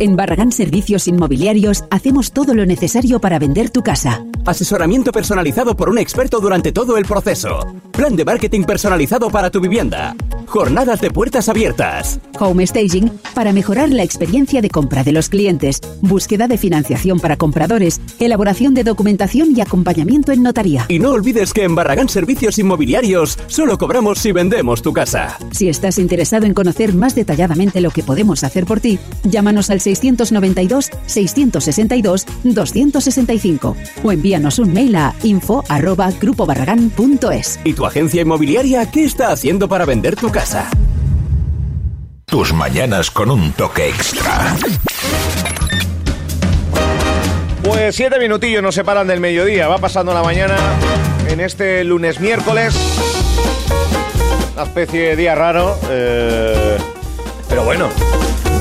En Barragán Servicios Inmobiliarios hacemos todo lo necesario para vender tu casa. Asesoramiento personalizado por un experto durante todo el proceso. Plan de marketing personalizado para tu vivienda. Jornadas de puertas abiertas. Home staging para mejorar la experiencia de compra de los clientes. Búsqueda de financiación para compradores. Elaboración de documentación y acompañamiento en notaría. Y no olvides que en Barragán Servicios Inmobiliarios solo cobramos si vendemos tu casa. Si estás interesado en conocer más detalladamente lo que podemos hacer por ti, llámanos al 692-662-265 o envíanos un mail a info.grupobarragán.es. ¿Y tu agencia inmobiliaria qué está haciendo para vender tu casa? Tus mañanas con un toque extra. Pues siete minutillos nos separan del mediodía. Va pasando la mañana en este lunes miércoles. Una especie de día raro. eh, pero bueno.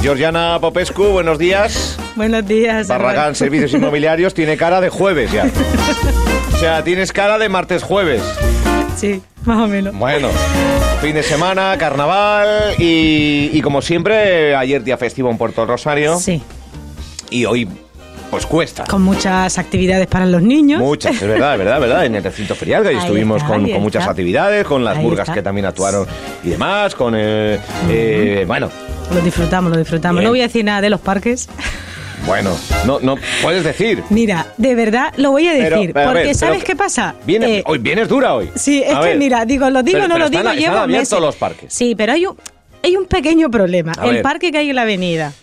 Georgiana Popescu, buenos días. Buenos días. Barragán Servicios Inmobiliarios tiene cara de jueves ya. O sea, tienes cara de martes jueves. Sí, más o menos. Bueno, fin de semana, carnaval y, y como siempre, ayer día festivo en Puerto Rosario. Sí, Y hoy, pues cuesta. con muchas actividades para los niños. Muchas, es verdad, es verdad, es verdad. En el recinto ferial que ahí Ahí estuvimos está, con, muchas está. actividades, con las Ahí burgas está. que también actuaron y demás, con eh, eh, bueno, Lo disfrutamos, lo disfrutamos. Bien. No voy a decir nada de los parques. Bueno, no, no puedes decir. Mira, de verdad lo voy a decir. Pero, pero, a porque ver, ¿sabes qué pasa? Vienes, Eh, hoy vienes dura hoy. Sí, es A que ver. mira, digo, lo digo, Pero- no lo están- digo, están llevo abiertos meses. los parques. Sí, pero hay un, hay un pequeño problema. A el ver. parque que hay en la avenida.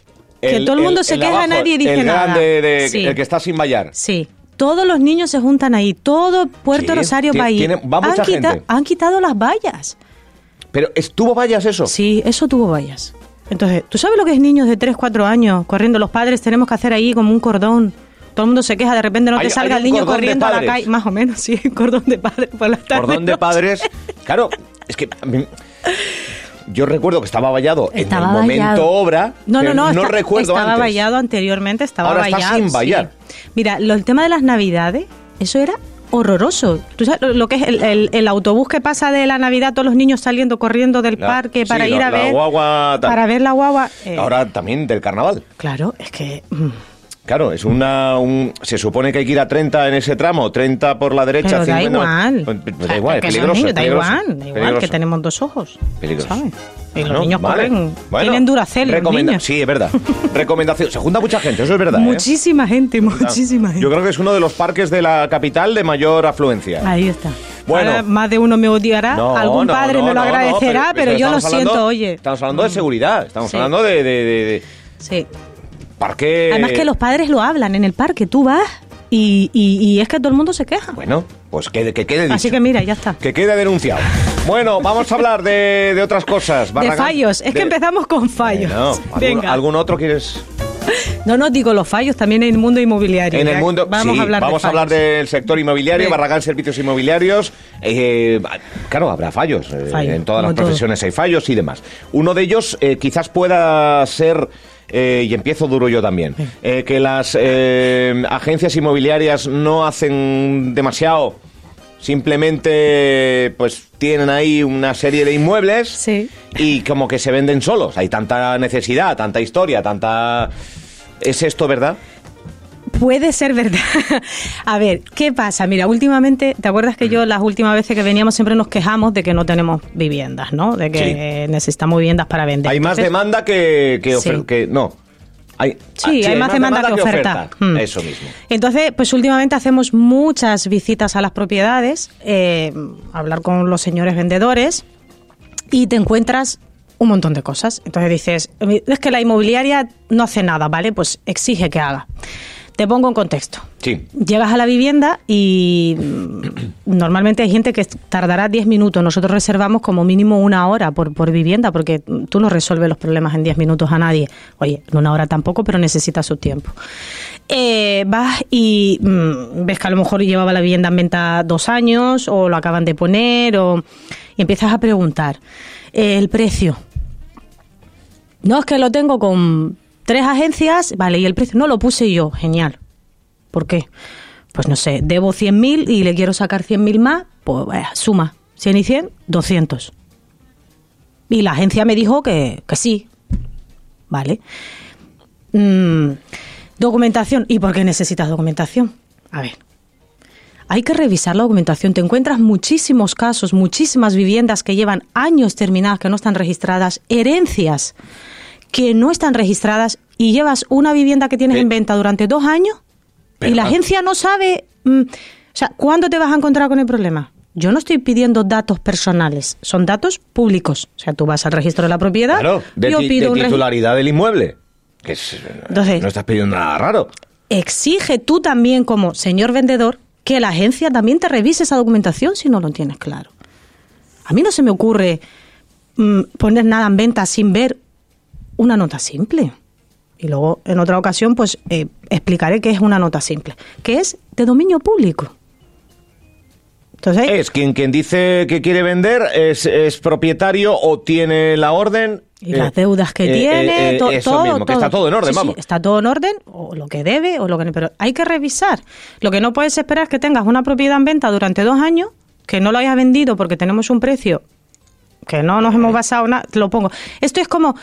Que todo el mundo se el queja, abajo, nadie dice el nada. grande de- Sí. el que está sin vallar. Sí. Todos los niños se juntan ahí, todo Puerto Sí, Rosario ti- va ahí. tiene- va mucha han, quita- gente. han quitado las vallas. Pero estuvo vallas eso. Sí, eso tuvo vallas. Entonces, ¿tú sabes lo que es niños de 3, 4 años corriendo? Los padres tenemos que hacer ahí como un cordón. Todo el mundo se queja, de repente no Hay- te salga hay el niño corriendo a la calle. Más o menos, sí, cordón de padres por la tarde. Cordón de noche. padres. Claro, es que a mí- yo recuerdo que estaba vallado Estaba en el momento vallado. obra. No, no, no, no está- recuerdo estaba antes. vallado anteriormente, estaba Ahora está vallado. sin sí. vallar. Mira, lo, el tema de las navidades, eso era horroroso. ¿Tú sabes lo- que es el, el- el autobús que pasa de la Navidad, todos los niños saliendo corriendo del La- parque sí, para ir la- a la ver guagua tal. para ver la guagua? eh, Ahora también del carnaval. claro, es que mm, Claro, es una. Un, se supone que hay que ir a 30 en ese tramo, 30 por la derecha, pero da 50. igual. Pues, pues, da igual, es peligroso. da igual, da igual que tenemos dos ojos. Peligroso. ¿sabes? Y los niños vale. corren, Bueno, tienen duracel recomenda-. Sí, es verdad. Recomendación. Se junta mucha gente, eso es verdad. ¿eh? Muchísima gente, muchísima gente. Yo creo que es uno de los parques de la capital de mayor afluencia. Ahí está. Bueno. Ahora más de uno me odiará, No, algún padre no, me lo agradecerá, pero, yo lo siento, hablando- oye. Estamos hablando de seguridad, estamos Sí. hablando de, de- de- de Sí. parque. Además que los padres lo hablan en el parque, tú vas y, y- y es que todo el mundo se queja. Bueno, pues que, que quede dicho. Así que mira, ya está. Que quede denunciado. Bueno, vamos a hablar de, de otras cosas. De Barragán- fallos, es que de- empezamos con fallos. Bueno, ¿algún, Venga. algún otro quieres? No, no, digo los fallos también en el mundo inmobiliario. En el mundo, Vamos sí, a hablar vamos de a hablar del sector inmobiliario, Sí. Barragán Servicios Inmobiliarios. Eh, claro, habrá fallos. eh, en todas las todo. profesiones hay fallos y demás. Uno de ellos eh, quizás pueda ser, eh, y empiezo duro yo también, eh, que las eh, agencias inmobiliarias no hacen demasiado. Simplemente, pues tienen ahí una serie de inmuebles Sí. y como que se venden solos. Hay tanta necesidad, tanta historia, tanta. ¿Es esto verdad? Puede ser verdad. A ver, ¿qué pasa? Mira, últimamente, ¿te acuerdas que yo las últimas veces que veníamos siempre nos quejamos de que no tenemos viviendas, ¿no? De que Sí. necesitamos viviendas para vender. Hay más demanda que, que, Sí. que- no. Hay, Sí, ah, hay más demanda, que oferta. Mm. Eso mismo. Entonces, pues últimamente hacemos muchas visitas a las propiedades, eh, hablar con los señores vendedores y te encuentras un montón de cosas. Entonces dices, es que la inmobiliaria no hace nada, ¿vale? Pues exige que haga. Te pongo en contexto. Sí. Llegas a la vivienda y mm, normalmente hay gente que tardará 10 minutos. Nosotros reservamos como mínimo una hora por, por vivienda porque tú no resuelves los problemas en 10 minutos a nadie. Oye, en una hora tampoco, pero necesitas su tiempo. Eh, vas y mm, ves que a lo mejor llevaba la vivienda en venta dos años o lo acaban de poner o, y empiezas a preguntar eh, el precio. No, es que lo tengo con tres agencias, vale, y el precio no lo puse yo, genial. ¿Por qué? Pues no sé, debo 100.000 y le quiero sacar 100.000 más, pues suma, 100 y 100, 200. Y la agencia me dijo que, que sí, vale. mm, documentación. ¿Y por qué necesitas documentación? A ver. Hay que revisar la documentación. Te encuentras muchísimos casos, muchísimas viviendas que llevan años terminadas, que no están registradas, herencias que no están registradas y llevas una vivienda que tienes Pe- en venta durante dos años Pero, y la agencia no sabe. mm, o sea, ¿cuándo te vas a encontrar con el problema? Yo no estoy pidiendo datos personales, son datos públicos. O sea, tú vas al registro de la propiedad, Claro, de, yo pido de un titularidad del inmueble. Que es- Entonces- no estás pidiendo nada raro. exige tú también como señor vendedor que la agencia también te revise esa documentación si no lo tienes claro. A mí no se me ocurre mm, poner nada en venta sin ver una nota simple. Y luego en otra ocasión pues eh, explicaré qué es una nota simple, que es de dominio público. Entonces, Es quien, quien dice que quiere vender, es, es propietario o tiene la orden. Y eh, las deudas que eh, tiene, eh, eh, to- eso todo, mismo, que está todo en orden, Sí, sí, vamos. está todo en orden, o lo que debe, o lo que no. Pero hay que revisar. Lo que no puedes esperar es que tengas una propiedad en venta durante dos años, que no lo hayas vendido porque tenemos un precio que no nos hemos basado nada. Te lo pongo. Esto es como.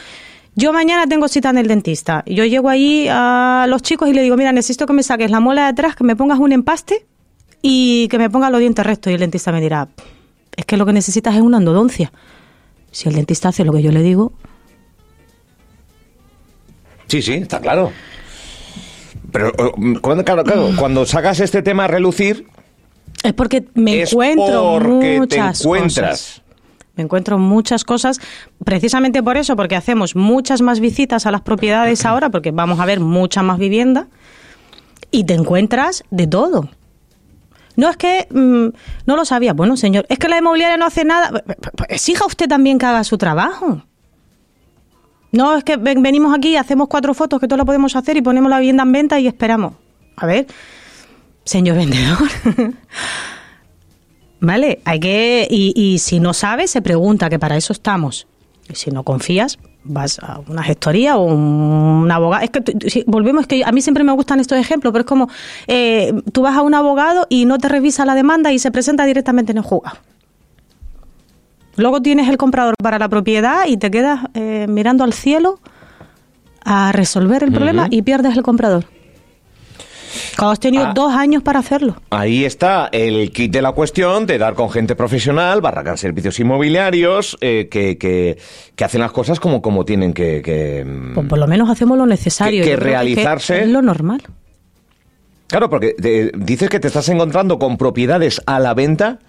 Yo mañana tengo cita en el dentista. Yo llego allí a los chicos y le digo, mira, necesito que me saques la muela de atrás, que me pongas un empaste y que me pongas los dientes rectos. Y el dentista me dirá, es que lo que necesitas es una endodoncia. Si el dentista hace lo que yo le digo, Sí, sí, está claro. Pero eh, cuando, claro, claro, cuando sacas este tema a relucir, Es porque me Es encuentro porque te muchas encuentras. cosas. Encuentro muchas cosas, precisamente por eso, porque hacemos muchas más visitas a las propiedades ahora, porque vamos a ver mucha más vivienda, y te encuentras de todo. No es que mm, no lo sabía, bueno señor, es que la inmobiliaria no hace nada. Pues, pues, Exija usted también que haga su trabajo. No, es que ven- venimos aquí, hacemos cuatro fotos que todo lo podemos hacer y ponemos la vivienda en venta y esperamos. A ver, señor vendedor. Vale, hay que. Y, y si no sabes, se pregunta, que para eso estamos. Y si no confías, vas a una gestoría o un abogado. Es que si- volvemos, es que a mí siempre me gustan estos ejemplos, pero es como eh, tú vas a un abogado y no te revisa la demanda y se presenta directamente en el juzgado. Luego tienes el comprador para la propiedad y te quedas eh, mirando al cielo a resolver el problema y pierdes el comprador. Cuando has tenido Ah. dos años para hacerlo. ahí está el kit de la cuestión de dar con gente profesional, Barracán Servicios Inmobiliarios, eh, que, que, que hacen las cosas como, como tienen que... que, mm, Pues por lo menos hacemos lo necesario. Que- realizarse- es lo normal. Claro, porque te- dices que te estás encontrando con propiedades a la venta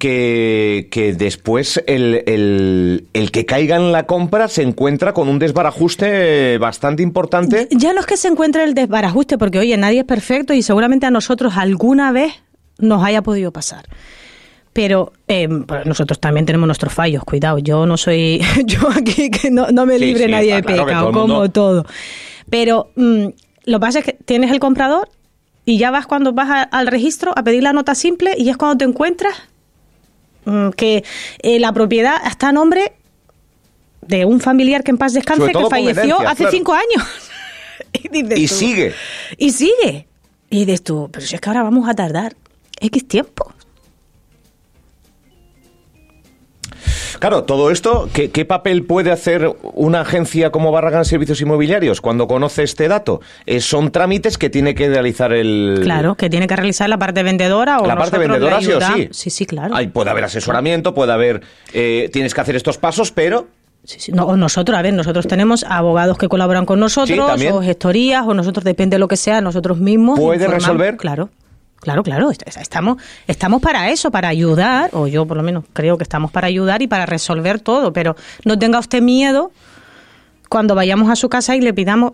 que, que después el, el, el que caiga en la compra se encuentra con un desbarajuste bastante importante. Ya no es que se encuentre el desbarajuste, porque oye, nadie es perfecto y seguramente a nosotros alguna vez nos haya podido pasar. Pero eh, pues nosotros también tenemos nuestros fallos, cuidado. Yo no soy, yo aquí que no, no me libre sí, nadie de claro pecado, todo como todo. Pero mm, lo que pasa es que tienes el comprador y ya vas cuando vas a- al registro a pedir la nota simple y es cuando te encuentras que eh, la propiedad está a nombre de un familiar que en paz descanse que falleció hace claro. cinco años. y dices Y tú, sigue. Y sigue. Y dices tú, pero si es que ahora vamos a tardar X tiempo. Claro, todo esto, ¿qué, qué papel puede hacer una agencia como Barragán Servicios Inmobiliarios cuando conoce este dato? Eh, son trámites que tiene que realizar el... Claro, que tiene que realizar la parte vendedora o La parte vendedora sí o sí. Sí, sí, claro. Puede haber asesoramiento, puede haber... eh, tienes que hacer estos pasos, pero... Sí, sí. No, o nosotros, a ver, nosotros tenemos abogados que colaboran con nosotros, Sí, o gestorías, o nosotros, depende de lo que sea, nosotros mismos. ¿Puede informamos. resolver? Claro, claro, claro. est- Estamos, estamos para eso, para ayudar, o yo por lo menos creo que estamos para ayudar y para resolver todo, pero no tenga usted miedo cuando vayamos a su casa y le pidamos,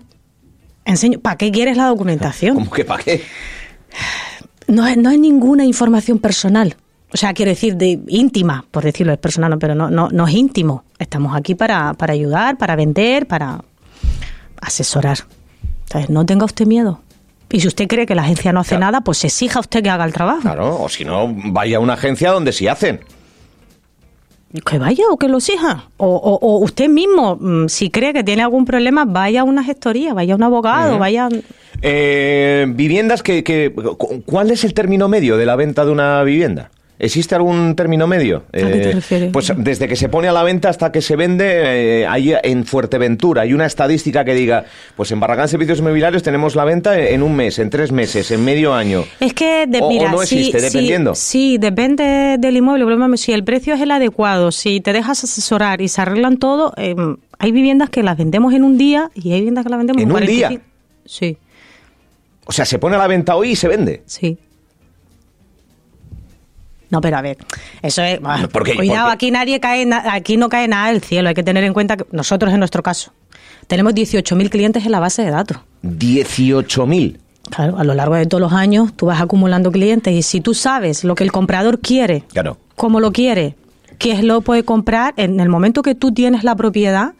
enseño, ¿para qué quieres la documentación? ¿Cómo que para qué? No es, no es ninguna información personal. O sea, quiero decir, de íntima, por decirlo, es personal, no, pero no, no, no es íntimo. Estamos aquí para, para ayudar, para vender, para asesorar. Entonces, no tenga usted miedo. Y si usted cree que la agencia no hace Claro. nada, pues exija usted que haga el trabajo. Claro, o si no, vaya a una agencia donde sí hacen. Que vaya o que lo exija. O, o- o usted mismo, mm, si cree que tiene algún problema, vaya a una gestoría, vaya a un abogado, vaya... Eh, viviendas que, que... ¿Cuál es el término medio de la venta de una vivienda? ¿Existe algún término medio? ¿A qué te Eh, refieres? Pues desde que se pone a la venta hasta que se vende, eh, hay en Fuerteventura hay una estadística que diga, pues en Barragán Servicios Inmobiliarios tenemos la venta en un mes, en tres meses, en medio año. Es que, de, O- o no existe, sí, dependiendo. Sí, depende del inmueble. Si el precio es el adecuado, si te dejas asesorar y se arreglan todo, eh, hay viviendas que las vendemos en un día y hay viviendas que las vendemos ¿En un 45. día? Sí, O sea, se pone a la venta hoy y se vende. sí. No, pero a ver, eso es. No, ¿por qué? Cuidado, ¿Por qué? aquí nadie cae, aquí no cae nada del cielo. Hay que tener en cuenta que nosotros, en nuestro caso, tenemos 18.000 clientes en la base de datos. 18.000. Claro, a lo largo de todos los años tú vas acumulando clientes y si tú sabes lo que el comprador quiere, Claro. cómo lo quiere, qué es lo que puede comprar, en el momento que tú tienes la propiedad,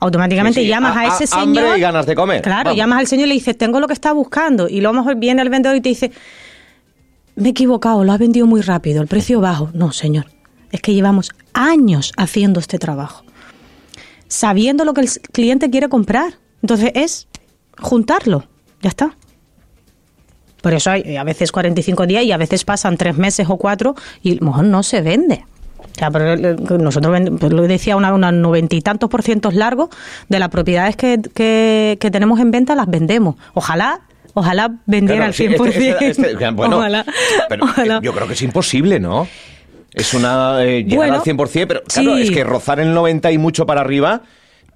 automáticamente Sí, sí, llamas a- a, a- ese hambre señor. y ganas de comer, Claro, vamos. llamas al señor y le dices, tengo lo que está buscando. Y luego a lo mejor viene el vendedor y te dice, me he equivocado, lo has vendido muy rápido, el precio bajo. No, señor, es que llevamos años haciendo este trabajo, sabiendo lo que el cliente quiere comprar. Entonces es juntarlo, ya está. Por eso hay a veces 45 días y a veces pasan tres meses o cuatro y a lo mejor no se vende. O sea, eh, nosotros, pues lo decía, una, una noventa y tantos por cientos largos de las propiedades que, que tenemos en venta las vendemos. Ojalá, ojalá vendiera Claro, al sí, 100%. este- este- este- bueno, ojalá, pero eh, ojalá. yo creo que es imposible, ¿no? Es una eh, llegar Bueno, al 100%, pero claro, sí. es que rozar el 90 y mucho para arriba,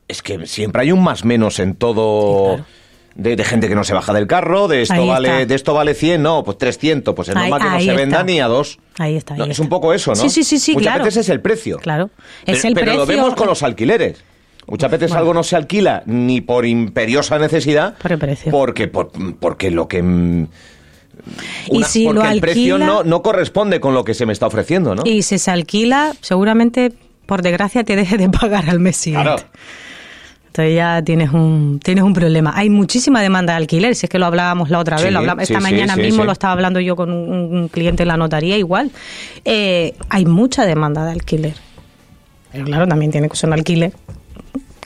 es que siempre hay un más menos en todo. Sí, claro. De, de gente que no se baja del carro, de esto vale de esto vale 100, no, pues 300, pues es Ahí- normal que no se venda ni a dos. Ahí está, ahí No, es un poco eso, ¿no? Sí, sí, sí, sí, Muchas claro. veces es el precio. Claro. Es Pero- el pero lo precio- vemos con los alquileres. Muchas veces Bueno. algo no se alquila ni por imperiosa necesidad, Por el precio. porque por- porque lo que mm, Y si porque lo el precio alquila- no, no corresponde con lo que se me está ofreciendo, ¿no? Y si se alquila, seguramente, por desgracia, te deje de pagar al mes siguiente. Claro. Entonces ya tienes un, tienes un problema. Hay muchísima demanda de alquiler, si es que lo hablábamos la otra vez, Sí, lo esta sí, mañana sí, mismo lo estaba hablando yo con un, un cliente en la notaría igual. Eh, hay mucha demanda de alquiler. Pero claro, también tiene que ser un alquiler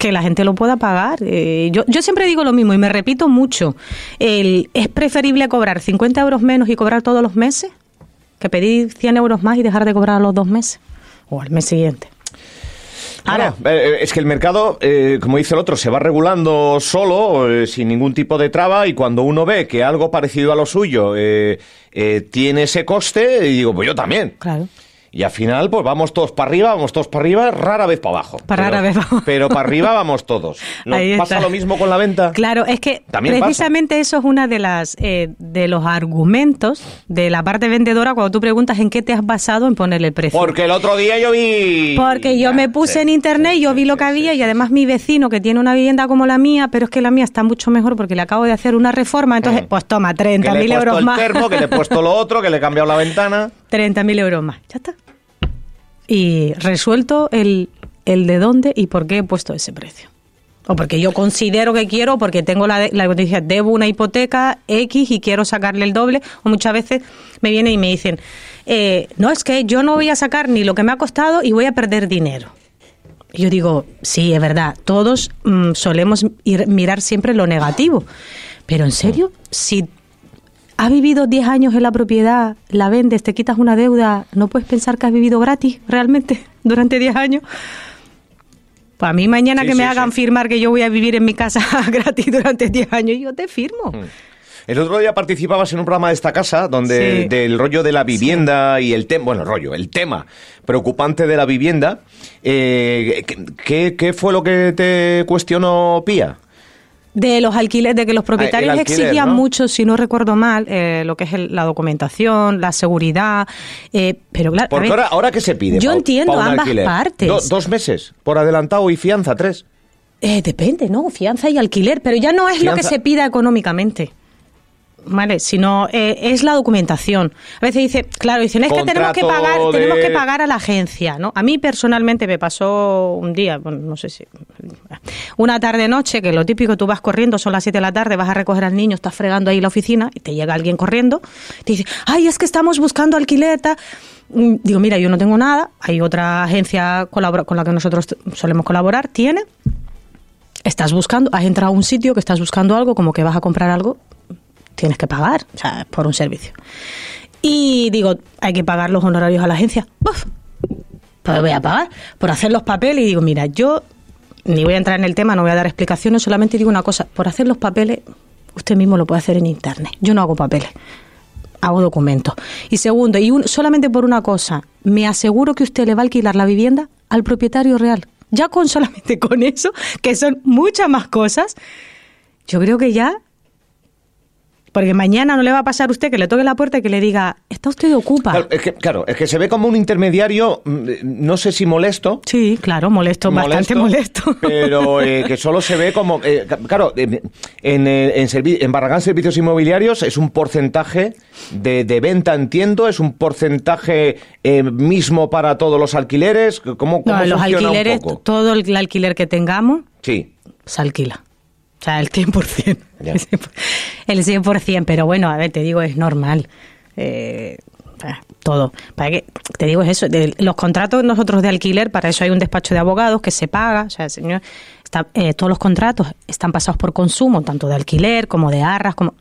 que la gente lo pueda pagar. Eh, yo, yo siempre digo lo mismo y me repito mucho. El, ¿Es preferible cobrar 50 euros menos y cobrar todos los meses que pedir 100 euros más y dejar de cobrar a los dos meses o al mes siguiente? Ahora, Claro, eh, es que el mercado, eh, como dice el otro, se va regulando solo, eh, sin ningún tipo de traba, y cuando uno ve que algo parecido a lo suyo eh, eh, tiene ese coste, y digo, pues yo también. claro. Y al final, pues vamos todos para arriba, vamos todos para arriba, rara vez para abajo. Para Pero- rara vez pa' abajo. Pero para arriba vamos todos. ¿No pasa lo mismo con la venta? Claro, es que También pasa. precisamente eso es una de las eh, de los argumentos de la parte vendedora cuando tú preguntas en qué te has basado en ponerle el precio. Porque el otro día yo vi... Porque yo me puse Sí, en internet, yo sí, vi lo que había y además mi vecino que tiene una vivienda como la mía, pero es que la mía está mucho mejor porque le acabo de hacer una reforma, entonces Mm. pues toma, Que le he 30.000 puesto euros el más. termo, que le he puesto lo otro, que le he cambiado la ventana. 30.000 euros más, ya está. Y resuelto el, el de dónde y por qué he puesto ese precio. O porque yo considero que quiero, porque tengo la, la noticia, debo una hipoteca X y quiero sacarle el doble. O muchas veces me vienen y me dicen, eh, no, es que yo no voy a sacar ni lo que me ha costado y voy a perder dinero. Yo digo, sí, es verdad, todos mm, solemos ir, mirar siempre lo negativo. Pero en serio, si has vivido 10 años en la propiedad, la vendes, te quitas una deuda, ¿no puedes pensar que has vivido gratis realmente durante 10 años? Para mí mañana Sí, que me sí, hagan sí. firmar que yo voy a vivir en mi casa gratis durante 10 años, yo te firmo. Mm. El otro día participabas en un programa de esta casa donde Sí. del rollo de la vivienda y el tema, bueno, rollo, el tema preocupante de la vivienda. Eh, ¿qué, qué fue lo que te cuestionó Pía? De los alquileres, de que los propietarios Ah, alquiler, exigían ¿no? mucho, si no recuerdo mal, eh, lo que es el- la documentación, la seguridad, eh, pero claro, a Porque ver, ahora, ahora qué se pide. yo pa- entiendo pa ambas alquiler? partes. Do- dos meses por adelantado y fianza, tres. Eh, depende, ¿no? Fianza y alquiler, pero ya no es lo que se pida económicamente. ¿Vale? Sino eh, es la documentación. A veces dice, claro, dicen, es que tenemos que pagar, de- tenemos que pagar a la agencia, ¿no? A mí personalmente me pasó un día, bueno, no sé si una tarde noche, que lo típico tú vas corriendo, son las 7 de la tarde, vas a recoger al niño, estás fregando ahí la oficina y te llega alguien corriendo, te dice, "Ay, es que estamos buscando alquileta." Mm, Digo, mira, yo no tengo nada, hay otra agencia con la que nosotros solemos colaborar, tiene estás buscando, has entrado a un sitio que estás buscando algo, como que vas a comprar algo, tienes que pagar, o sea, por un servicio. Y digo, hay que pagar los honorarios a la agencia. ¡Buf! Pues voy a pagar por hacer los papeles y digo, mira, yo ni voy a entrar en el tema, no voy a dar explicaciones, solamente digo una cosa, por hacer los papeles usted mismo lo puede hacer en internet. Yo no hago papeles, hago documentos. Y segundo, y solamente por una cosa, me aseguro que usted le va a alquilar la vivienda al propietario real. Ya con solamente con eso, que son muchas más cosas, yo creo que ya porque mañana no le va a pasar a usted que le toque la puerta y que le diga, ¿está usted ocupa? Claro, es que, claro, es que se ve como un intermediario, mm, no sé si molesto. Sí, claro, molesto, bastante molesto. Pero eh, que solo se ve como. Eh, claro, en, en, en, Barragán Servicios Inmobiliarios es un porcentaje de, de venta, entiendo, es un porcentaje eh, mismo para todos los alquileres. ¿Cómo, cómo no, los alquileres, todo el alquiler que tengamos, sí. se alquila. O sea, el 100%. El 100%, pero bueno, a ver, te digo, es normal. Eh, todo. Para que, te digo, es eso. los contratos nosotros de alquiler, para eso hay un despacho de abogados que se paga. O sea, señor, está, eh, todos los contratos están pasados por consumo, tanto de alquiler como de arras, como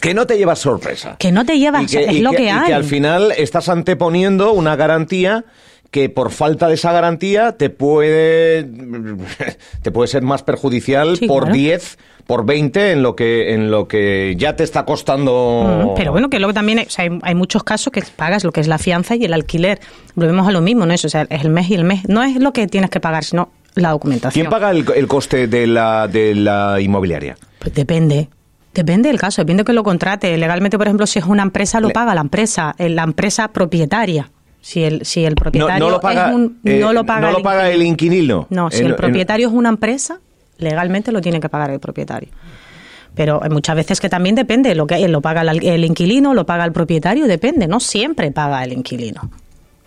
que no te llevas sorpresa. Que no te llevas, es lo que, hay. Y que al final estás anteponiendo una garantía que por falta de esa garantía te puede te puede ser más perjudicial por 10 por 20 en lo que en lo que ya te está costando. Pero bueno que luego también hay, hay, muchos casos que pagas lo que es la fianza y el alquiler. Volvemos a lo mismo no es o sea es el mes y el mes. No es lo que tienes que pagar sino la documentación. Quién paga el, coste de la de la inmobiliaria pues depende. Depende del caso, depende que lo contrate. Legalmente, por ejemplo, si es una empresa, lo paga la empresa, eh, la empresa propietaria. Si el, si el propietario no, lo paga, eh, no lo paga, el, inquilino. No, si el, propietario es una empresa, legalmente lo tiene que pagar el propietario. Pero muchas veces que también depende, lo que lo paga el inquilino, lo paga el propietario, depende, no siempre paga el inquilino.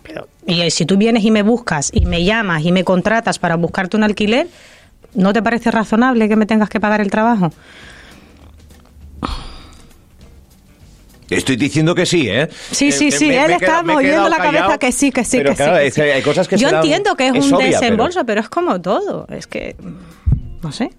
Pero, y si tú vienes y me buscas y me llamas y me contratas para buscarte un alquiler, ¿no te parece razonable que me tengas que pagar el trabajo? Estoy diciendo que sí, ¿eh? Sí, sí, sí, él está moviendo la cabeza que sí, que sí, que sí. hay cosas que Yo entiendo que es, un desembolso, pero... es como todo. Es que. No sé.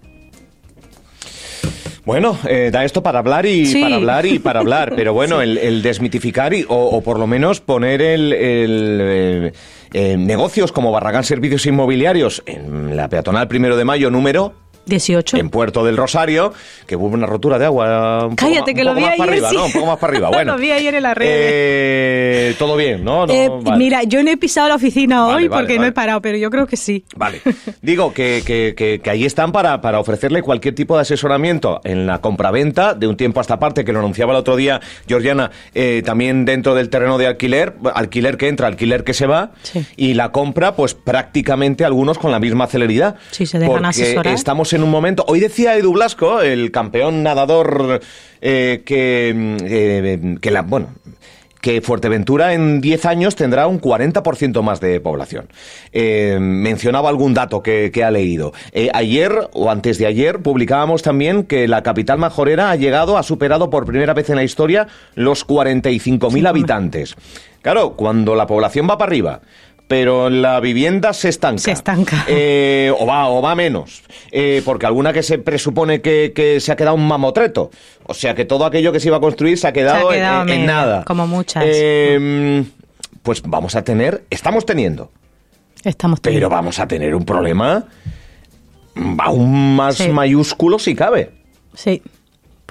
Bueno, eh, da esto para hablar y para hablar y para hablar, pero bueno, el, desmitificar y, o, por lo menos poner el, el eh, negocios como Barragán Servicios Inmobiliarios en la peatonal primero de mayo número 18. En Puerto del Rosario, que hubo una rotura de agua. Un Cállate, que lo vi más ayer. Para arriba, ¿no? Un poco más para arriba. Bueno, lo vi ayer en la red. Eh, todo bien, ¿no? eh, Mira, yo no he pisado la oficina hoy porque no he parado, pero yo creo que sí. Vale. Digo que, que, que, que ahí están para, para ofrecerle cualquier tipo de asesoramiento en la compraventa de un tiempo a esta parte, que lo anunciaba el otro día Georgiana, eh, también dentro del terreno de alquiler, alquiler que entra, alquiler que se va, y la compra, pues prácticamente algunos con la misma celeridad. Sí, se dejan asesorar. Estamos en un momento. Hoy decía Edu Blasco, el campeón nadador, eh, que, eh, que la, bueno, que Fuerteventura en 10 años tendrá un 40% más de población. Eh, mencionaba algún dato que, ha leído. ayer o antes de ayer publicábamos también que la capital majorera ha llegado, ha superado por primera vez en la historia los 45.000 habitantes. Claro, cuando la población va para arriba, pero la vivienda se estanca. Se estanca. Eh, o va, o va menos. Eh, porque alguna que se presupone que, se ha quedado un mamotreto. O sea que todo aquello que se iba a construir se ha quedado, en, nada. Como muchas. Eh, pues vamos a tener, estamos teniendo. Estamos teniendo. Pero vamos a tener un problema aún más mayúsculo si cabe. Sí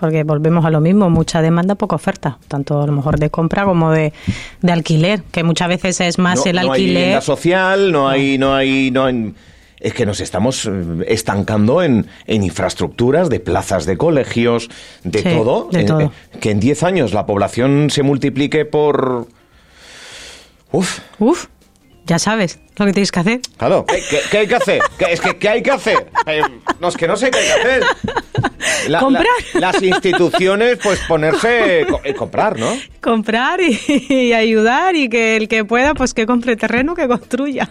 porque volvemos a lo mismo, mucha demanda, poca oferta, tanto a lo mejor de compra como de, alquiler, que muchas veces es más el alquiler. No hay social, no hay, no hay, no es que nos estamos eh, estancando en, en infraestructuras de plazas de colegios, de todo. De todo. Eh, que en 10 años la población se multiplique por... Uf. Uf. Ya sabes lo que tienes que hacer. Claro, ¿qué, hay que hacer? es que, ¿qué hay que hacer? Eh, no, es que no sé qué hay que hacer. comprar. las instituciones, pues ponerse, eh, comprar, ¿no? Comprar y, ayudar y que el que pueda, pues que compre terreno, que construya.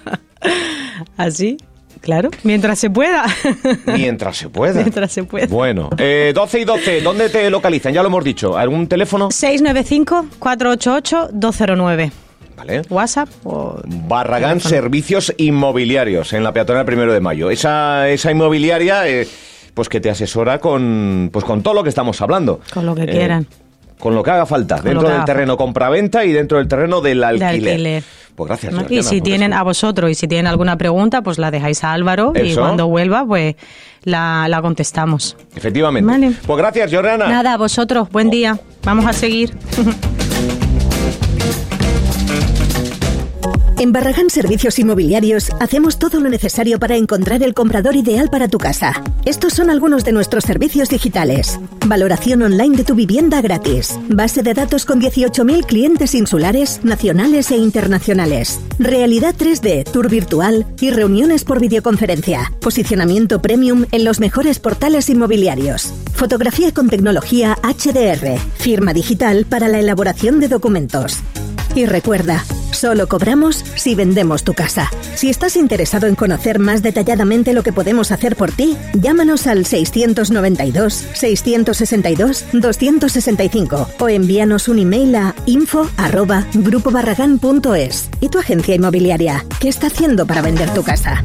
Así. Claro, mientras se pueda. Mientras se pueda. Mientras se pueda. Bueno, eh, 12 y 12, ¿dónde te localizan? Ya lo hemos dicho. ¿Algún teléfono? 695-488-209. ¿Vale? WhatsApp o... Barragán Servicios Inmobiliarios en la peatonal primero de mayo. Esa, esa inmobiliaria... Eh, pues que te asesora con, pues con todo lo que estamos hablando. Con lo que quieran. Con lo que haga falta, Con dentro del haga terreno compraventa y dentro del terreno del De alquiler. alquiler. Pues gracias. ¿no? Y si tienen a vosotros y si tienen alguna pregunta, pues la dejáis a Álvaro y cuando vuelva, pues la, la contestamos. Efectivamente. Vale. Pues gracias, Jordana. Nada, a vosotros, buen día. Vamos a seguir. En Barragán Servicios Inmobiliarios hacemos todo lo necesario para encontrar el comprador ideal para tu casa. Estos son algunos de nuestros servicios digitales. Valoración online de tu vivienda gratis. Base de datos con 18.000 clientes insulares, nacionales e internacionales. Realidad 3D, tour virtual y reuniones por videoconferencia. Posicionamiento premium en los mejores portales inmobiliarios. Fotografía con tecnología HDR. Firma digital para la elaboración de documentos. Y recuerda, solo cobramos si vendemos tu casa. Si estás interesado en conocer más detalladamente lo que podemos hacer por ti, llámanos al 692-662-265 o envíanos un email a info@grupobarragán.es. ¿Y tu agencia inmobiliaria qué está haciendo para vender tu casa?